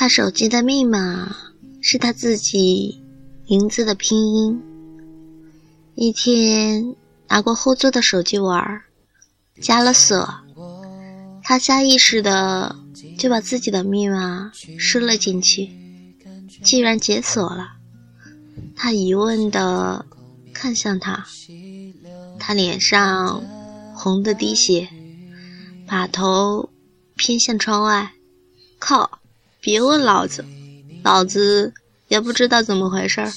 他手机的密码是他自己名字的拼音。一天拿过后座的手机玩，加了锁，他下意识的就把自己的密码输了进去，竟然解锁了。他疑问的看向他，他脸上红的滴血，把头偏向窗外。靠！别问老子，老子也不知道怎么回事儿。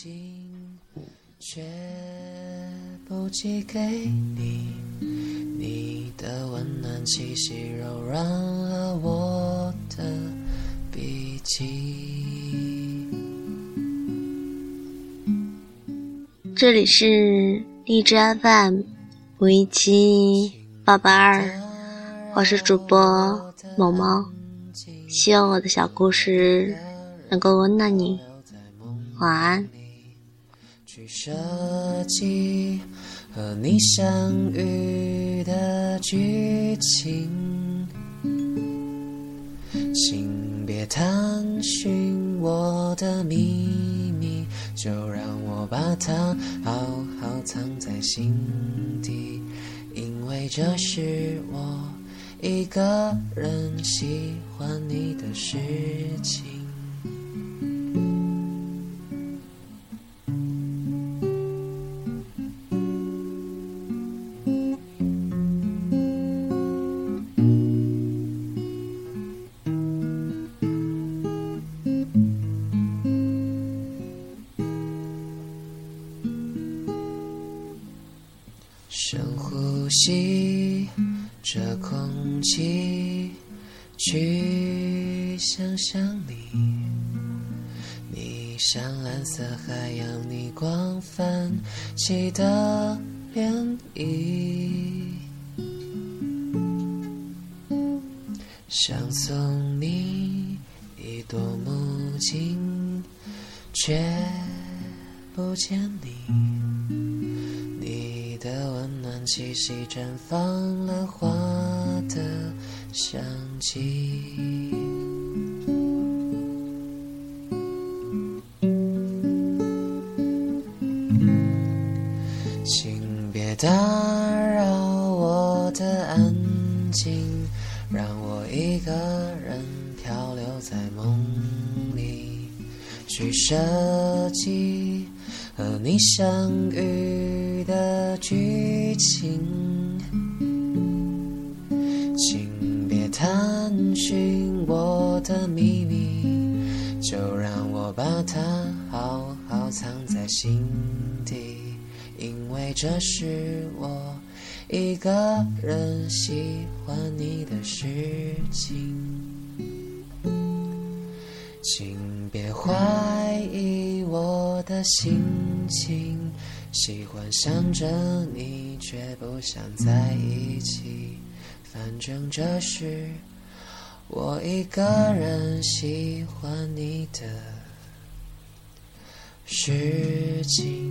这里是荔枝 FM 五一七八八二，我是主播某猫。希望我的小故事能够温暖你，晚安。去设计和你相遇的剧情，请别探寻我的秘密，就让我把它好好藏在心底，因为这是我。一个人喜欢你的事情。深呼吸。这空气，去想象你，你像蓝色海洋，你光泛起的涟漪，想送你一朵木槿，却不见你。的气息绽放了花的香气，请别打扰我的安静，让我一个人漂流在梦里，去设计。和你相遇的剧情，请别探寻我的秘密，就让我把它好好藏在心底，因为这是我一个人喜欢你的事情，请别怀疑我的心。情，喜欢想着你，却不想在一起。反正这是我一个人喜欢你的事情。